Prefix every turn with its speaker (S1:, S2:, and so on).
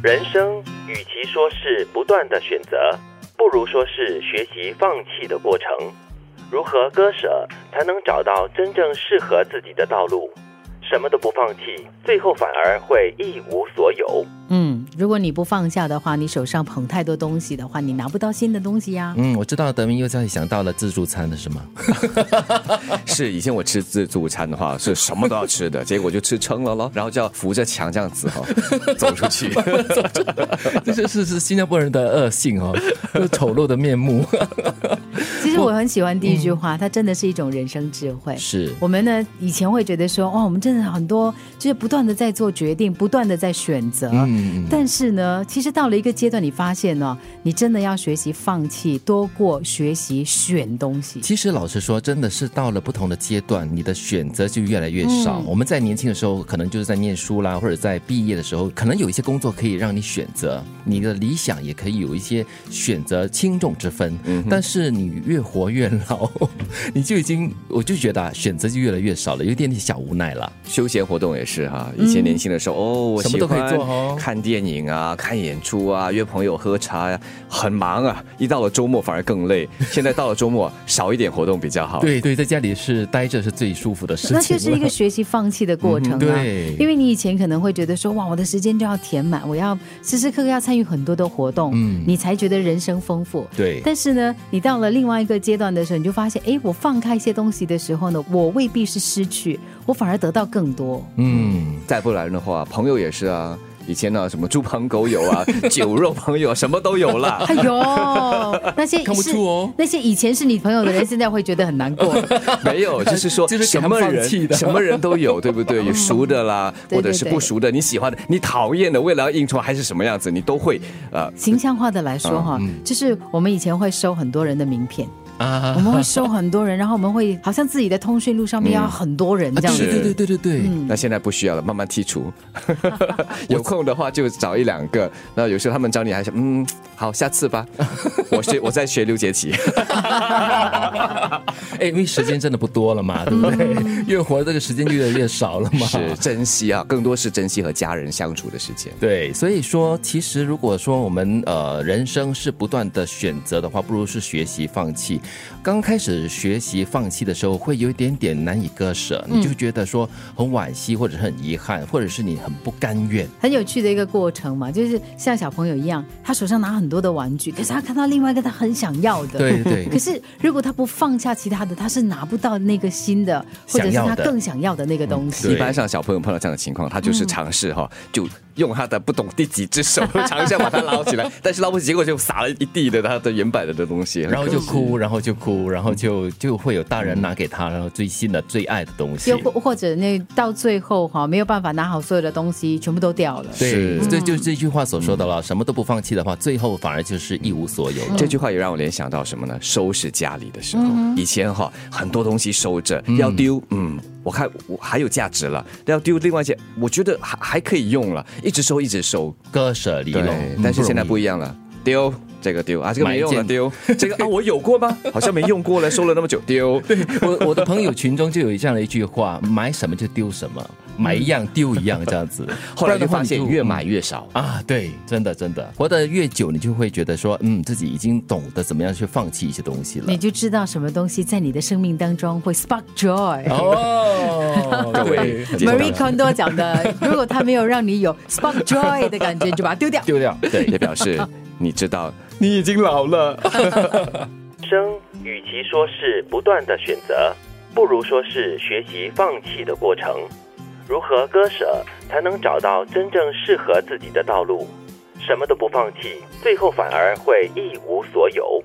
S1: 人生与其说是不断的选择，不如说是学习放弃的过程。如何割舍，才能找到真正适合自己的道路？什么都不放弃，最后反而会一无所有。
S2: 嗯，如果你不放下的话，你手上捧太多东西的话，你拿不到新的东西呀。
S3: 嗯，我知道德明又在想到了自助餐了是吗？
S4: 是以前我吃自助餐的话是什么都要吃的，结果就吃撑了咯，然后就要扶着墙这样子哈 走出去。
S3: 这是是是新加坡人的恶性哦，就丑陋的面目。
S2: 其实我很喜欢第一句话，它真的是一种人生智慧。
S3: 是
S2: 我们呢以前会觉得说，哇，我们真的很多就是不断的在做决定，不断的在选择。嗯，但是呢，其实到了一个阶段，你发现呢，你真的要学习放弃，多过学习选东西。
S3: 其实老实说，真的是到了不同的阶段，你的选择就越来越少。我们在年轻的时候，可能就是在念书啦，或者在毕业的时候，可能有一些工作可以让你选择，你的理想也可以有一些选择轻重之分。嗯，但是你越活越老，你就已经，我就觉得选择就越来越少了，有点点小无奈了。
S4: 休闲活动也是哈，以前年轻的时候，哦，我
S3: 什么都可以做哦。
S4: 看电影啊，看演出啊，约朋友喝茶呀，很忙啊。一到了周末反而更累。现在到了周末，少一点活动比较好。
S3: 对对，在家里是待着是最舒服的事情。
S2: 那就是一个学习放弃的过程啊。
S3: 对，
S2: 因为你以前可能会觉得说，哇，我的时间就要填满，我要时时刻刻要参与很多的活动，嗯，你才觉得人生丰富。
S3: 对。
S2: 但是呢，你到了另外一个阶段的时候，你就发现，哎，我放开一些东西的时候呢，我未必是失去，我反而得到更多。
S4: 嗯，再不然的话，朋友也是啊。以前呢，什么猪朋狗友啊，酒肉朋友，什么都有了。
S2: 哎呦，那些
S3: 看不出哦，
S2: 那些以前是你朋友的人，现在会觉得很难过。
S4: 没有，就是说，就是什么人，什么人都有，对不对？有熟的啦，或者是不熟的，你喜欢的，你讨厌的，为了要应酬还是什么样子，你都会呃。
S2: 形象化的来说哈，就是我们以前会收很多人的名片。啊，我们会收很多人，然后我们会好像自己的通讯录上面要很多人这样子。
S3: 对对对对对。
S4: 那现在不需要了，慢慢剔除。有空的话就找一两个。那有时候他们找你还想，嗯，好，下次吧。我学我在学刘杰奇。
S3: 哎，因为时间真的不多了嘛，对不对？越活这个时间越来越少了嘛。
S4: 是珍惜啊，更多是珍惜和家人相处的时间。
S3: 对，所以说，其实如果说我们呃人生是不断的选择的话，不如是学习放弃。刚开始学习放弃的时候，会有一点点难以割舍，你就觉得说很惋惜，或者是很遗憾，或者是你很不甘愿。
S2: 很有趣的一个过程嘛，就是像小朋友一样，他手上拿很多的玩具，可是他看到另外一个他很想要的，
S3: 对对。
S2: 可是如果他不放下其他的，他是拿不到那个新的，或者是他更想要的那个东西。
S4: 一般上小朋友碰到这样的情况，他就是尝试哈，就。用他的不懂第几只手尝试把它捞起来，但是捞不起，结果就撒了一地的他的原版的的东西，
S3: 然后就哭，然后就哭，然后就就会有大人拿给他，然后最新的最爱的东西，
S2: 又或者那到最后哈没有办法拿好所有的东西，全部都掉了。
S3: 对，这就是这句话所说的了，什么都不放弃的话，最后反而就是一无所有。
S4: 这句话也让我联想到什么呢？收拾家里的时候，以前哈很多东西收着要丢，嗯。我看我还有价值了，要丢另外一件，我觉得还还可以用了，一直收一直收，
S3: 割舍离了。
S4: 但是现在不一样了，丢这个丢啊，这个没用了丢，这个啊我有过吗？好像没用过嘞，收了那么久丢。
S3: 对我我的朋友群中就有这样的一句话：买什么就丢什么。买一样丢一样这样子，
S4: 后来就发现越买越少
S3: 啊！对，真的真的，活得越久，你就会觉得说，嗯，自己已经懂得怎么样去放弃一些东西了。
S2: 你就知道什么东西在你的生命当中会 spark joy。
S4: 哦，对
S2: ，Marie Kondo 讲的，如果他没有让你有 spark joy 的感觉，就把它丢掉。
S3: 丢掉，
S4: 对，也表示你知道你已经老了。
S1: 生，与其说是不断的选择，不如说是学习放弃的过程。如何割舍，才能找到真正适合自己的道路？什么都不放弃，最后反而会一无所有。